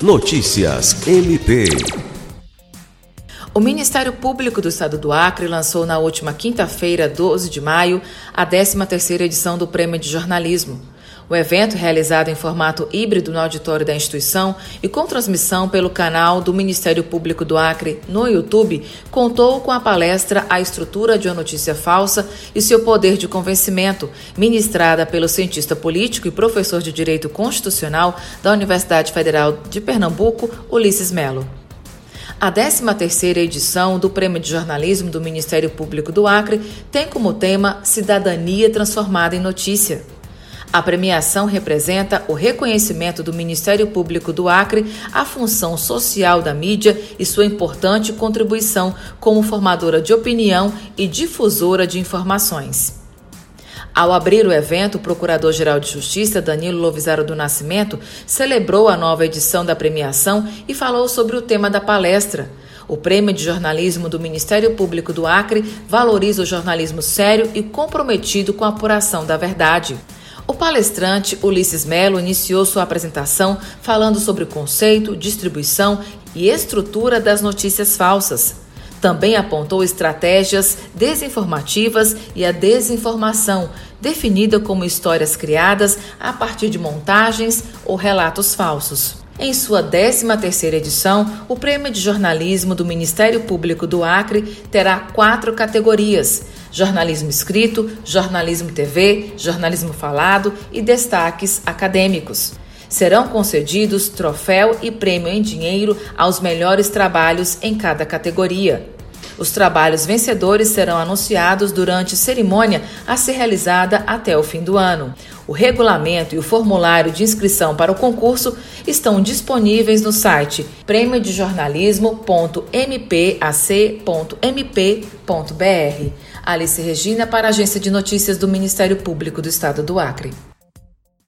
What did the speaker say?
Notícias MP. O Ministério Público do Estado do Acre lançou na última quinta-feira, 12 de maio, a 13ª edição do Prêmio de Jornalismo. O evento, realizado em formato híbrido no auditório da instituição e com transmissão pelo canal do Ministério Público do Acre no YouTube, contou com a palestra A Estrutura de uma Notícia Falsa e seu Poder de Convencimento, ministrada pelo cientista político e professor de Direito Constitucional da Universidade Federal de Pernambuco, Ulisses Melo. A 13ª edição do Prêmio de Jornalismo do Ministério Público do Acre tem como tema Cidadania Transformada em Notícia. A premiação representa o reconhecimento do Ministério Público do Acre à função social da mídia e sua importante contribuição como formadora de opinião e difusora de informações. Ao abrir o evento, o Procurador-Geral de Justiça, Danilo Lovisaro do Nascimento, celebrou a nova edição da premiação e falou sobre o tema da palestra. O Prêmio de Jornalismo do Ministério Público do Acre valoriza o jornalismo sério e comprometido com a apuração da verdade. O palestrante Ulisses Melo iniciou sua apresentação falando sobre o conceito, distribuição e estrutura das notícias falsas. Também apontou estratégias desinformativas e a desinformação, definida como histórias criadas a partir de montagens ou relatos falsos. Em sua 13ª edição, o Prêmio de Jornalismo do Ministério Público do Acre terá quatro categorias: jornalismo escrito, jornalismo TV, jornalismo falado e destaques acadêmicos. Serão concedidos troféu e prêmio em dinheiro aos melhores trabalhos em cada categoria. Os trabalhos vencedores serão anunciados durante cerimônia a ser realizada até o fim do ano. O regulamento e o formulário de inscrição para o concurso estão disponíveis no site prêmiodejornalismo.mpac.mp.br. Alice Regina para a Agência de Notícias do Ministério Público do Estado do Acre.